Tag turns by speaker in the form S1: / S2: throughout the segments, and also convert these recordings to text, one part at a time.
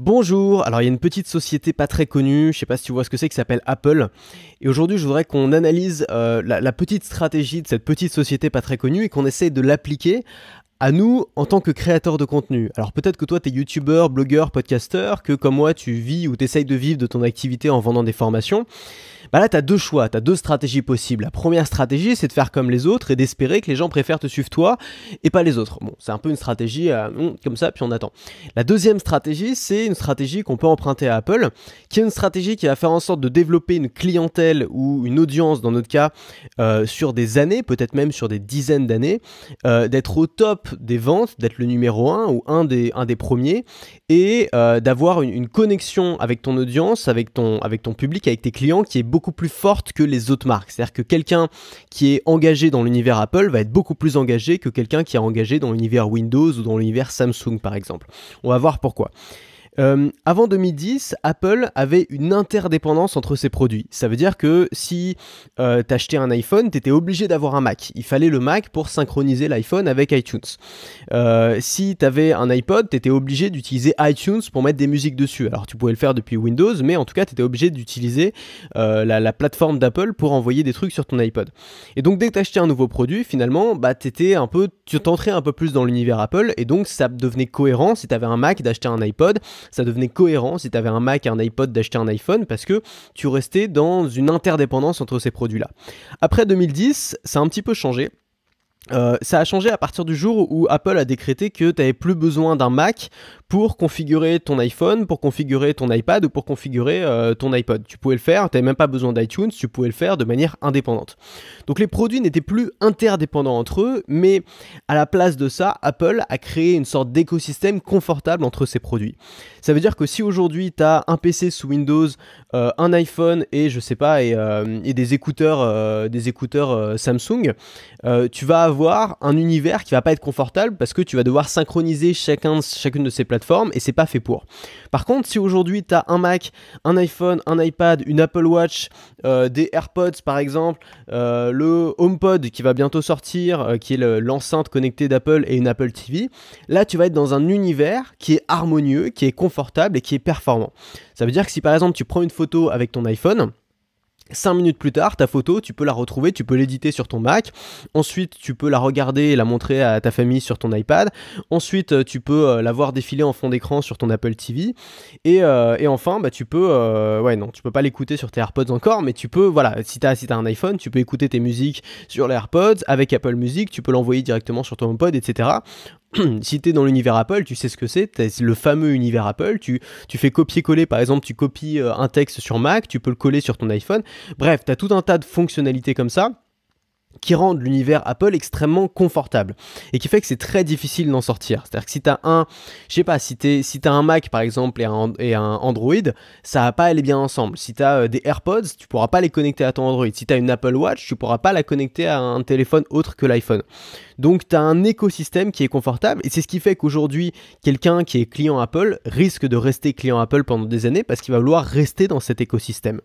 S1: Bonjour, alors il y a une petite société pas très connue, je sais pas si tu vois ce que c'est, qui s'appelle Apple. Et aujourd'hui je voudrais qu'on analyse euh, la, petite stratégie de cette petite société pas très connue et qu'on essaye de l'appliquer à nous en tant que créateurs de contenu. Alors peut-être que toi tu es youtubeur, blogueur, podcasteur, que comme moi tu vis ou t'essayes de vivre de ton activité en vendant des formations. Bah là, tu as deux choix, tu as deux stratégies possibles. La première stratégie, c'est de faire comme les autres et d'espérer que les gens préfèrent te suivre toi et pas les autres. Bon, c'est un peu une stratégie euh, hmm, comme ça, puis on attend. La deuxième stratégie, c'est une stratégie qu'on peut emprunter à Apple, qui est une stratégie qui va faire en sorte de développer une clientèle ou une audience, dans notre cas, euh, sur des années, peut-être même sur des dizaines d'années, euh, d'être au top des ventes, d'être le numéro un ou un des, un des premiers, et d'avoir une, une, connexion avec ton audience, avec ton, avec ton public, avec tes clients qui est beaucoup plus forte que les autres marques. C'est-à-dire que quelqu'un qui est engagé dans l'univers Apple va être beaucoup plus engagé que quelqu'un qui est engagé dans l'univers Windows ou dans l'univers Samsung par exemple. On va voir pourquoi. Euh, avant 2010, Apple avait une interdépendance entre ses produits. Ça veut dire que si euh, tu achetais un iPhone, tu étais obligé d'avoir un Mac. Il fallait le Mac pour synchroniser l'iPhone avec iTunes. Euh, si tu avais un iPod, tu étais obligé d'utiliser iTunes pour mettre des musiques dessus. Alors tu pouvais le faire depuis Windows, mais en tout cas, tu étais obligé d'utiliser euh, la, plateforme d'Apple pour envoyer des trucs sur ton iPod. Et donc dès que tu achetais un nouveau produit, finalement, bah, étais un peu, tu t'entrais un peu plus dans l'univers Apple, et donc ça devenait cohérent si tu avais un Mac d'acheter un iPod ça devenait cohérent si tu avais un Mac et un iPod d'acheter un iPhone parce que tu restais dans une interdépendance entre ces produits-là. Après 2010, ça a un petit peu changé. Euh, ça a changé à partir du jour où Apple a décrété que tu n'avais plus besoin d'un Mac pour configurer ton iPhone, pour configurer ton iPad ou pour configurer euh, ton iPod. Tu pouvais le faire, tu n'avais même pas besoin d'iTunes, tu pouvais le faire de manière indépendante. Donc les produits n'étaient plus interdépendants entre eux, mais à la place de ça, Apple a créé une sorte d'écosystème confortable entre ces produits. Ça veut dire que si aujourd'hui tu as un PC sous Windows, euh, un iPhone et je sais pas et, des écouteurs, des écouteurs Samsung, tu vas avoir un univers qui va pas être confortable parce que tu vas devoir synchroniser chacun, chacune de ces plateformes et c'est pas fait pour. Par contre, si aujourd'hui tu as un Mac, un iPhone, un iPad, une Apple Watch, euh, des AirPods par exemple, euh, le HomePod qui va bientôt sortir, euh, qui est l'enceinte connectée d'Apple et une Apple TV, là tu vas être dans un univers qui est harmonieux, qui est confortable et qui est performant. Ça veut dire que si par exemple tu prends une photo avec ton iPhone, 5 minutes plus tard, ta photo, tu peux la retrouver, tu peux l'éditer sur ton Mac. Ensuite, tu peux la regarder et la montrer à ta famille sur ton iPad. Ensuite, euh, tu peux euh, la voir défiler en fond d'écran sur ton Apple TV. Euh, et, enfin, bah, tu peux, ouais, non, tu peux pas l'écouter sur tes AirPods encore, mais tu peux, voilà, si tu as, si as un iPhone, tu peux écouter tes musiques sur les AirPods avec Apple Music, tu peux l'envoyer directement sur ton HomePod, etc. si tu es dans l'univers Apple, tu sais ce que c'est, le fameux univers Apple, tu, fais copier-coller, par exemple, tu copies euh, un texte sur Mac, tu peux le coller sur ton iPhone. Bref, tu as tout un tas de fonctionnalités comme ça qui rendent l'univers Apple extrêmement confortable et qui fait que c'est très difficile d'en sortir. C'est-à-dire que si tu as un, je sais pas, un Mac par exemple et un, Android, ça va pas aller bien ensemble. Si tu as euh, des AirPods, tu pourras pas les connecter à ton Android. Si tu as une Apple Watch, tu pourras pas la connecter à un téléphone autre que l'iPhone. Donc tu as un écosystème qui est confortable et c'est ce qui fait qu'aujourd'hui, quelqu'un qui est client Apple risque de rester client Apple pendant des années parce qu'il va vouloir rester dans cet écosystème.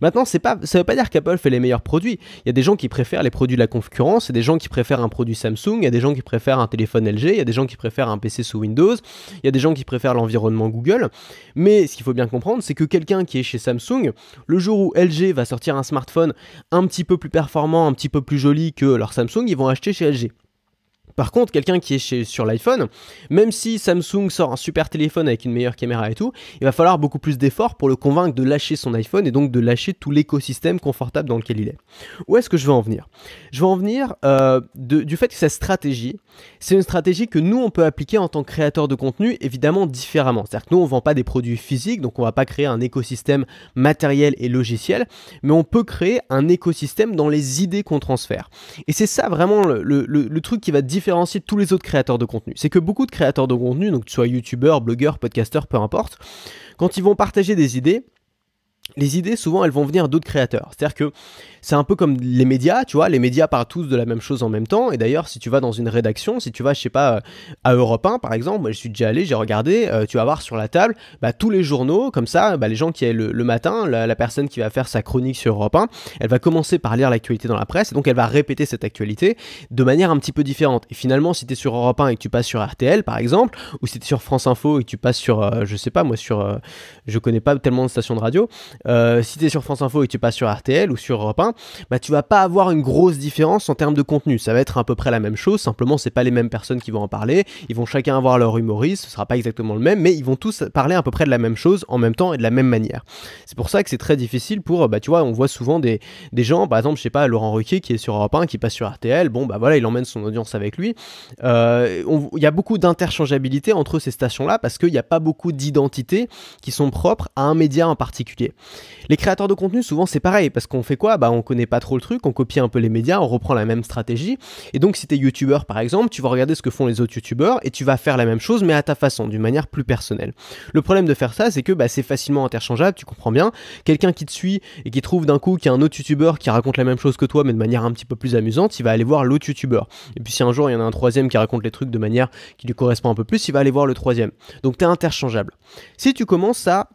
S1: Maintenant, c'est pas ça veut pas dire qu'Apple fait les meilleurs produits. Il y a des gens qui préfèrent les produits de la concurrence, il y a des gens qui préfèrent un produit Samsung, il y a des gens qui préfèrent un téléphone LG, il y a des gens qui préfèrent un PC sous Windows, il y a des gens qui préfèrent l'environnement Google. Mais ce qu'il faut bien comprendre, c'est que quelqu'un qui est chez Samsung, le jour où LG va sortir un smartphone un petit peu plus performant, un petit peu plus joli que leur Samsung, ils vont acheter chez LG. Par contre, quelqu'un qui est chez, sur l'iPhone, même si Samsung sort un super téléphone avec une meilleure caméra et tout, il va falloir beaucoup plus d'efforts pour le convaincre de lâcher son iPhone et donc de lâcher tout l'écosystème confortable dans lequel il est. Où est-ce que je veux en venir? Je veux en venir euh, du fait que cette stratégie, c'est une stratégie que nous, on peut appliquer en tant que créateur de contenu, évidemment différemment. C'est-à-dire que nous, on ne vend pas des produits physiques, donc on ne va pas créer un écosystème matériel et logiciel, mais on peut créer un écosystème dans les idées qu'on transfère. Et c'est ça vraiment le, le truc qui va différencier différencier tous les autres créateurs de contenu. C'est que beaucoup de créateurs de contenu, donc que tu sois youtubeur, blogueur, podcasteur, peu importe, quand ils vont partager des idées, les idées, souvent, elles vont venir d'autres créateurs. C'est-à-dire que c'est un peu comme les médias, tu vois, les médias parlent tous de la même chose en même temps. Et d'ailleurs, si tu vas dans une rédaction, si tu vas, je sais pas, à Europe 1, par exemple, moi je suis déjà allé, j'ai regardé, euh, tu vas voir sur la table bah, tous les journaux, comme ça, bah, les gens qui aient le, matin, la, personne qui va faire sa chronique sur Europe 1, elle va commencer par lire l'actualité dans la presse, et donc elle va répéter cette actualité de manière un petit peu différente. Et finalement, si tu es sur Europe 1 et que tu passes sur RTL, par exemple, ou si tu es sur France Info et que tu passes sur, euh, je sais pas, moi, sur, euh, je connais pas tellement de stations de radio, si tu es sur France Info et que tu passes sur RTL ou sur Europe 1, bah, tu vas pas avoir une grosse différence en termes de contenu. Ça va être à peu près la même chose, simplement c'est pas les mêmes personnes qui vont en parler. Ils vont chacun avoir leur humoriste, ce sera pas exactement le même, mais ils vont tous parler à peu près de la même chose en même temps et de la même manière. C'est pour ça que c'est très difficile pour, bah tu vois, on voit souvent des, des gens, par exemple, je sais pas, Laurent Ruquier qui est sur Europe 1, qui passe sur RTL, bon bah voilà, il emmène son audience avec lui. Euh, il y a beaucoup d'interchangeabilité entre ces stations-là parce qu'il n'y a pas beaucoup d'identités qui sont propres à un média en particulier. Les créateurs de contenu, souvent c'est pareil, parce qu'on fait quoi? Bah on connaît pas trop le truc, on copie un peu les médias, on reprend la même stratégie. Et donc si tu es youtubeur par exemple, tu vas regarder ce que font les autres youtubeurs et tu vas faire la même chose mais à ta façon, d'une manière plus personnelle. Le problème de faire ça, c'est que bah, c'est facilement interchangeable, tu comprends bien. Quelqu'un qui te suit et qui trouve d'un coup qu'il y a un autre youtubeur qui raconte la même chose que toi mais de manière un petit peu plus amusante, il va aller voir l'autre youtubeur. Et puis si un jour il y en a un troisième qui raconte les trucs de manière qui lui correspond un peu plus, il va aller voir le troisième. Donc tu es interchangeable. Si tu commences à,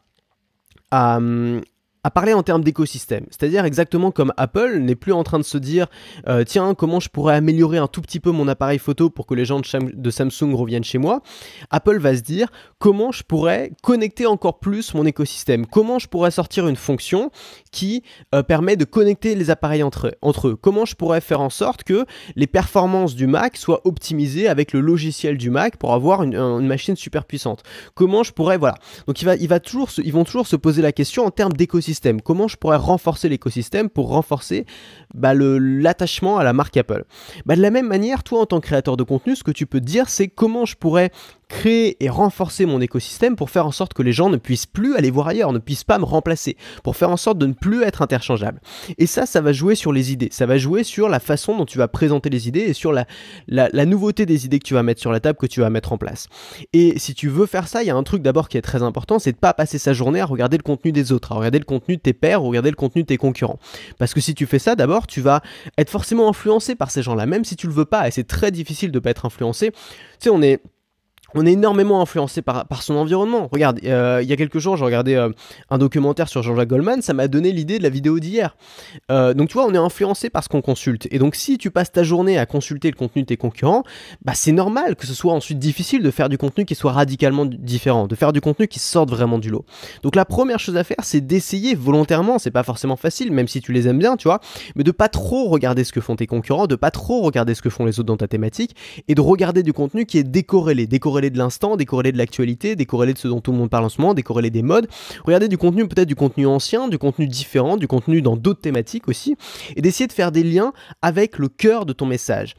S1: à, hum, à parler en termes d'écosystème. C'est-à-dire exactement comme Apple n'est plus en train de se dire euh, tiens, comment je pourrais améliorer un tout petit peu mon appareil photo pour que les gens de, Samsung reviennent chez moi. Apple va se dire comment je pourrais connecter encore plus mon écosystème? Comment je pourrais sortir une fonction qui euh, permet de connecter les appareils entre, eux? Comment je pourrais faire en sorte que les performances du Mac soient optimisées avec le logiciel du Mac pour avoir une, machine super puissante? Comment je pourrais voilà. Donc ils vont toujours se poser la question en termes d'écosystème Comment je pourrais renforcer l'écosystème pour renforcer bah, l'attachement à la marque Apple? Bah, De la même manière, toi en tant que créateur de contenu, ce que tu peux dire, c'est comment je pourrais créer et renforcer mon écosystème pour faire en sorte que les gens ne puissent plus aller voir ailleurs, ne puissent pas me remplacer, pour faire en sorte de ne plus être interchangeable. Et ça, ça va jouer sur les idées, ça va jouer sur la façon dont tu vas présenter les idées et sur la, la, nouveauté des idées que tu vas mettre sur la table, que tu vas mettre en place. Et si tu veux faire ça, il y a un truc d'abord qui est très important, c'est de pas passer sa journée à regarder le contenu des autres, à regarder le contenu de tes pairs, ou regarder le contenu de tes concurrents. Parce que si tu fais ça, d'abord, tu vas être forcément influencé par ces gens-là, même si tu le veux pas, et c'est très difficile de pas être influencé. Tu sais, on est on est énormément influencé par, son environnement. Regarde, euh, il y a quelques jours, j'ai regardé euh, un documentaire sur Jean-Jacques Goldman, ça m'a donné l'idée de la vidéo d'hier. Euh, donc tu vois, on est influencé par ce qu'on consulte. Et donc si tu passes ta journée à consulter le contenu de tes concurrents, bah c'est normal que ce soit ensuite difficile de faire du contenu qui soit radicalement différent, de faire du contenu qui sorte vraiment du lot. Donc la première chose à faire, c'est d'essayer volontairement, c'est pas forcément facile, même si tu les aimes bien, tu vois, mais de pas trop regarder ce que font tes concurrents, de pas trop regarder ce que font les autres dans ta thématique, et de regarder du contenu qui est décorrélé, décorrélé de l'instant, décorrélé de l'actualité, décorrélé de ce dont tout le monde parle en ce moment, décorrélé des modes. Regardez du contenu, peut-être du contenu ancien, du contenu différent, du contenu dans d'autres thématiques aussi, et d'essayer de faire des liens avec le cœur de ton message.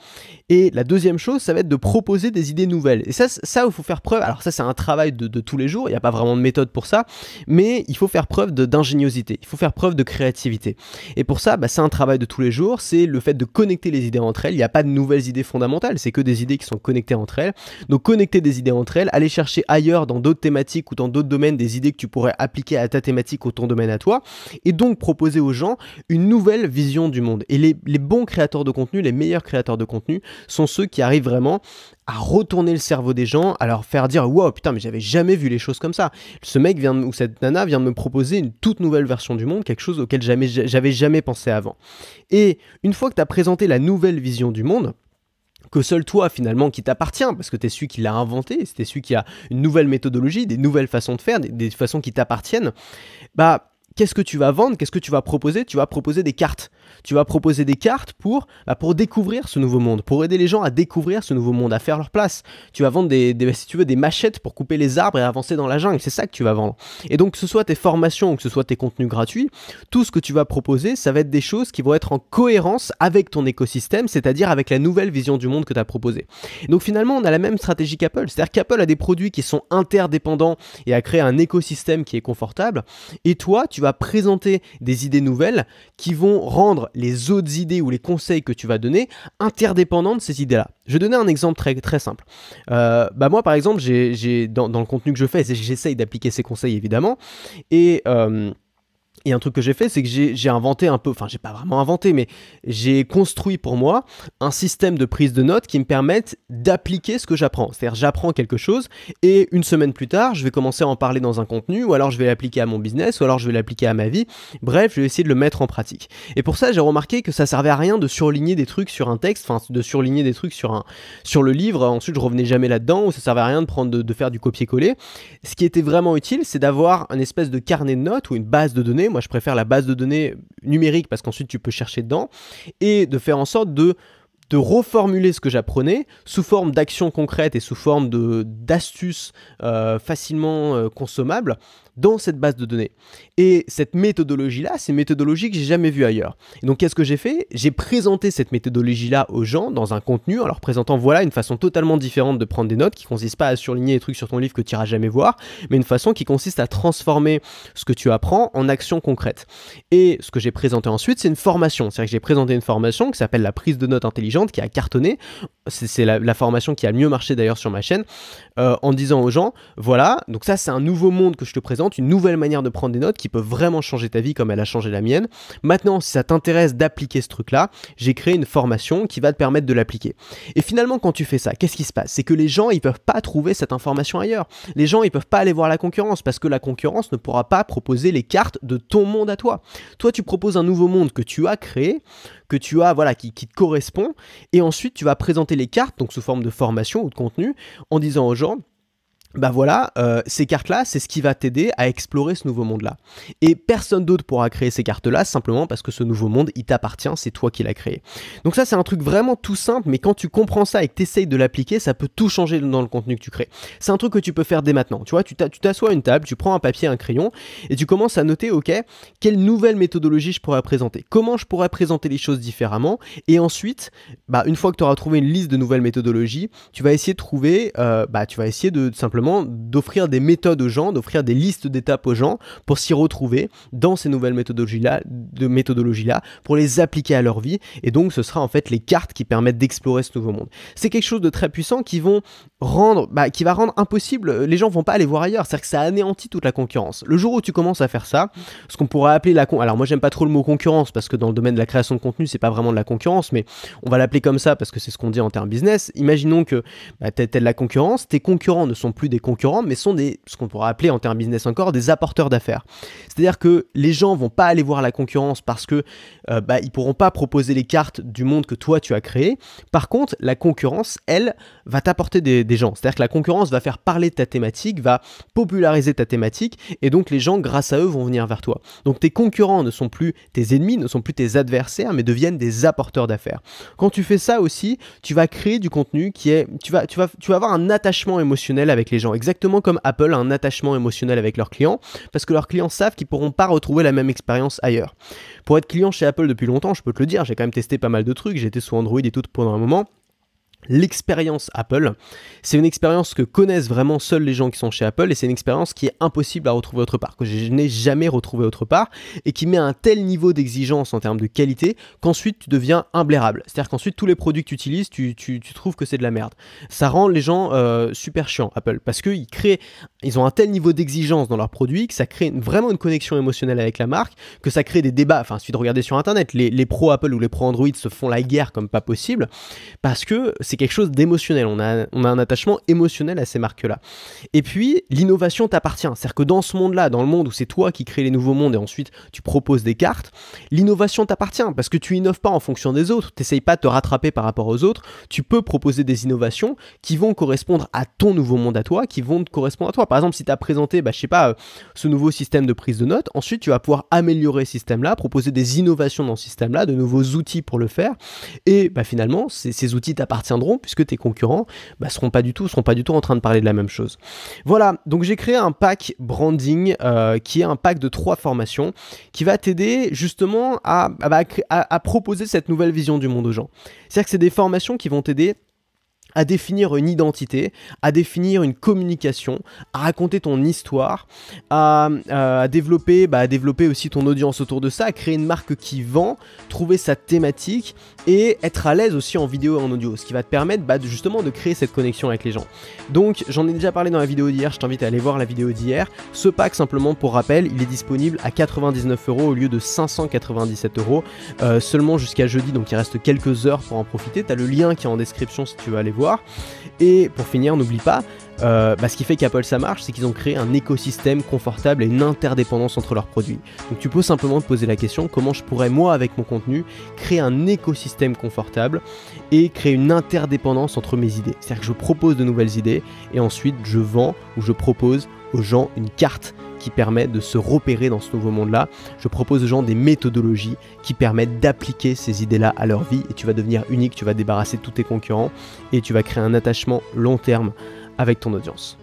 S1: Et la deuxième chose, ça va être de proposer des idées nouvelles. Et ça, ça il faut faire preuve. Alors ça, c'est un travail de, tous les jours. Il n'y a pas vraiment de méthode pour ça, mais il faut faire preuve d'ingéniosité. Il faut faire preuve de créativité. Et pour ça, bah, c'est un travail de tous les jours. C'est le fait de connecter les idées entre elles. Il n'y a pas de nouvelles idées fondamentales. C'est que des idées qui sont connectées entre elles. Donc connecter des idées entre elles, aller chercher ailleurs dans d'autres thématiques ou dans d'autres domaines des idées que tu pourrais appliquer à ta thématique ou ton domaine à toi, et donc proposer aux gens une nouvelle vision du monde. Et les, bons créateurs de contenu, les meilleurs créateurs de contenu, sont ceux qui arrivent vraiment à retourner le cerveau des gens, à leur faire dire wow putain mais j'avais jamais vu les choses comme ça. Ce mec vient ou cette nana vient de me proposer une toute nouvelle version du monde, quelque chose auquel j'avais jamais pensé avant. Et une fois que tu as présenté la nouvelle vision du monde, que seul toi finalement qui t'appartient, parce que tu es celui qui l'a inventé, c'est celui qui a une nouvelle méthodologie, des nouvelles façons de faire, des façons qui t'appartiennent, bah qu'est-ce que tu vas vendre, qu'est-ce que tu vas proposer? Tu vas proposer des cartes. Tu vas proposer des cartes pour, bah, pour découvrir ce nouveau monde, pour aider les gens à découvrir ce nouveau monde, à faire leur place. Tu vas vendre des, si tu veux, des machettes pour couper les arbres et avancer dans la jungle. C'est ça que tu vas vendre. Et donc, que ce soit tes formations ou que ce soit tes contenus gratuits, tout ce que tu vas proposer, ça va être des choses qui vont être en cohérence avec ton écosystème, c'est-à-dire avec la nouvelle vision du monde que tu as proposé. Donc finalement, on a la même stratégie qu'Apple. C'est-à-dire qu'Apple a des produits qui sont interdépendants et a créé un écosystème qui est confortable. Et toi, tu vas présenter des idées nouvelles qui vont rendre les autres idées ou les conseils que tu vas donner interdépendants de ces idées-là. Je vais donner un exemple très, simple. Euh, bah moi, par exemple, j'ai, dans, dans, le contenu que je fais, j'essaye d'appliquer ces conseils évidemment. Et. Euh, Et un truc que j'ai fait, c'est que j'ai inventé un peu, enfin j'ai pas vraiment inventé, mais j'ai construit pour moi un système de prise de notes qui me permette d'appliquer ce que j'apprends. C'est-à-dire j'apprends quelque chose et une semaine plus tard, je vais commencer à en parler dans un contenu, ou alors je vais l'appliquer à mon business, ou alors je vais l'appliquer à ma vie. Bref, je vais essayer de le mettre en pratique. Et pour ça, j'ai remarqué que ça servait à rien de surligner des trucs sur un texte, enfin de surligner des trucs sur, un, sur le livre, ensuite je revenais jamais là-dedans, ou ça servait à rien de, prendre, de, de faire du copier-coller. Ce qui était vraiment utile, c'est d'avoir un espèce de carnet de notes ou une base de données moi, je préfère la base de données numérique parce qu'ensuite tu peux chercher dedans. Et de faire en sorte de de reformuler ce que j'apprenais sous forme d'actions concrètes et sous forme d'astuces euh, facilement euh, consommables dans cette base de données. Et cette méthodologie-là, c'est une méthodologie que j'ai jamais vue ailleurs. Et donc qu'est-ce que j'ai fait? J'ai présenté cette méthodologie-là aux gens dans un contenu en leur présentant voilà une façon totalement différente de prendre des notes qui consiste pas à surligner les trucs sur ton livre que tu iras jamais voir, mais une façon qui consiste à transformer ce que tu apprends en actions concrètes. Et ce que j'ai présenté ensuite, c'est une formation. C'est-à-dire que j'ai présenté une formation qui s'appelle la prise de notes intelligente qui a cartonné. C'est la, formation qui a le mieux marché d'ailleurs sur ma chaîne euh, en disant aux gens voilà, donc ça c'est un nouveau monde que je te présente une nouvelle manière de prendre des notes qui peut vraiment changer ta vie comme elle a changé la mienne. Maintenant, si ça t'intéresse d'appliquer ce truc-là, j'ai créé une formation qui va te permettre de l'appliquer. Et finalement, quand tu fais ça, qu'est-ce qui se passe? C'est que les gens, ils peuvent pas trouver cette information ailleurs. Les gens, ils peuvent pas aller voir la concurrence parce que la concurrence ne pourra pas proposer les cartes de ton monde à toi. Toi, tu proposes un nouveau monde que tu as créé, que tu as, voilà, qui, te correspond, et ensuite tu vas présenter les cartes, donc sous forme de formation ou de contenu, en disant aux gens, bah voilà, euh, ces cartes-là, c'est ce qui va t'aider à explorer ce nouveau monde-là. Et personne d'autre pourra créer ces cartes-là simplement parce que ce nouveau monde, il t'appartient, c'est toi qui l'as créé. Donc ça, c'est un truc vraiment tout simple, mais quand tu comprends ça et que tu essayes de l'appliquer, ça peut tout changer dans le contenu que tu crées. C'est un truc que tu peux faire dès maintenant. Tu vois, tu t'assois à une table, tu prends un papier, un crayon, et tu commences à noter, ok, quelle nouvelle méthodologie je pourrais présenter, comment je pourrais présenter les choses différemment, et ensuite, bah, une fois que tu auras trouvé une liste de nouvelles méthodologies, tu vas essayer de trouver, euh, bah, tu vas essayer de simplement d'offrir des méthodes aux gens, d'offrir des listes d'étapes aux gens pour s'y retrouver dans ces nouvelles méthodologies-là, pour les appliquer à leur vie. Et donc, ce sera en fait les cartes qui permettent d'explorer ce nouveau monde. C'est quelque chose de très puissant qui bah, va rendre impossible. Les gens vont pas aller voir ailleurs. C'est-à-dire que ça anéantit toute la concurrence. Le jour où tu commences à faire ça, ce qu'on pourrait appeler la con. Alors moi, j'aime pas trop le mot concurrence parce que dans le domaine de la création de contenu, c'est pas vraiment de la concurrence, mais on va l'appeler comme ça parce que c'est ce qu'on dit en termes business. Imaginons que bah, tu de la concurrence, tes concurrents ne sont plus des concurrents, mais sont des, ce qu'on pourrait appeler en termes business encore, des apporteurs d'affaires. C'est-à-dire que les gens vont pas aller voir la concurrence parce que euh, bah, ils pourront pas proposer les cartes du monde que toi tu as créé. Par contre, la concurrence, elle, va t'apporter des, gens. C'est-à-dire que la concurrence va faire parler de ta thématique, va populariser ta thématique, et donc les gens, grâce à eux, vont venir vers toi. Donc tes concurrents ne sont plus tes ennemis, ne sont plus tes adversaires, mais deviennent des apporteurs d'affaires. Quand tu fais ça aussi, tu vas créer du contenu qui est, tu vas, tu vas, tu vas avoir un attachement émotionnel avec les exactement comme Apple a un attachement émotionnel avec leurs clients, parce que leurs clients savent qu'ils pourront pas retrouver la même expérience ailleurs. Pour être client chez Apple depuis longtemps, je peux te le dire, j'ai quand même testé pas mal de trucs, j'étais sous Android et tout pendant un moment l'expérience Apple. C'est une expérience que connaissent vraiment seuls les gens qui sont chez Apple et c'est une expérience qui est impossible à retrouver autre part, que je n'ai jamais retrouvé autre part et qui met un tel niveau d'exigence en termes de qualité qu'ensuite tu deviens imblairable. C'est-à-dire qu'ensuite tous les produits que tu utilises, tu, trouves que c'est de la merde. Ça rend les gens euh, super chiants, Apple, parce qu'ils créent, ils ont un tel niveau d'exigence dans leurs produits que ça crée vraiment une connexion émotionnelle avec la marque, que ça crée des débats. Enfin, il de regarder sur Internet, les, les pros Apple ou les pros Android se font la guerre comme pas possible parce que c'est quelque chose d'émotionnel. On a, on a un attachement émotionnel à ces marques-là. Et puis, l'innovation t'appartient. C'est-à-dire que dans ce monde-là, dans le monde où c'est toi qui crée les nouveaux mondes et ensuite tu proposes des cartes, l'innovation t'appartient parce que tu innoves pas en fonction des autres. Tu n'essayes pas de te rattraper par rapport aux autres. Tu peux proposer des innovations qui vont correspondre à ton nouveau monde à toi, qui vont te correspondre à toi. Par exemple, si tu as présenté, bah, je sais pas, euh, ce nouveau système de prise de notes, ensuite tu vas pouvoir améliorer ce système-là, proposer des innovations dans ce système-là, de nouveaux outils pour le faire. Et bah, finalement, ces outils t'appartiennent puisque tes concurrents bah, seront pas du tout en train de parler de la même chose. Voilà, donc j'ai créé un pack branding euh, qui est un pack de trois formations qui va t'aider justement bah, à, à proposer cette nouvelle vision du monde aux gens. C'est-à-dire que c'est des formations qui vont t'aider à définir une identité, à définir une communication, à raconter ton histoire, à, développer, bah, à développer aussi ton audience autour de ça, à créer une marque qui vend, trouver sa thématique et être à l'aise aussi en vidéo et en audio, ce qui va te permettre bah, justement de créer cette connexion avec les gens. Donc j'en ai déjà parlé dans la vidéo d'hier, je t'invite à aller voir la vidéo d'hier. Ce pack simplement pour rappel, il est disponible à 99 euros au lieu de 597 euros, euh, seulement jusqu'à jeudi, donc il reste quelques heures pour en profiter. Tu as le lien qui est en description si tu veux aller Et pour finir, n'oublie pas, euh, bah, ce qui fait qu'Apple ça marche, c'est qu'ils ont créé un écosystème confortable et une interdépendance entre leurs produits. Donc tu peux simplement te poser la question comment je pourrais moi avec mon contenu créer un écosystème confortable et créer une interdépendance entre mes idées. C'est-à-dire que je propose de nouvelles idées et ensuite je vends ou je propose aux gens une carte permet de se repérer dans ce nouveau monde-là. Je propose aux gens des méthodologies qui permettent d'appliquer ces idées-là à leur vie et tu vas devenir unique, tu vas débarrasser tous tes concurrents et tu vas créer un attachement long terme avec ton audience.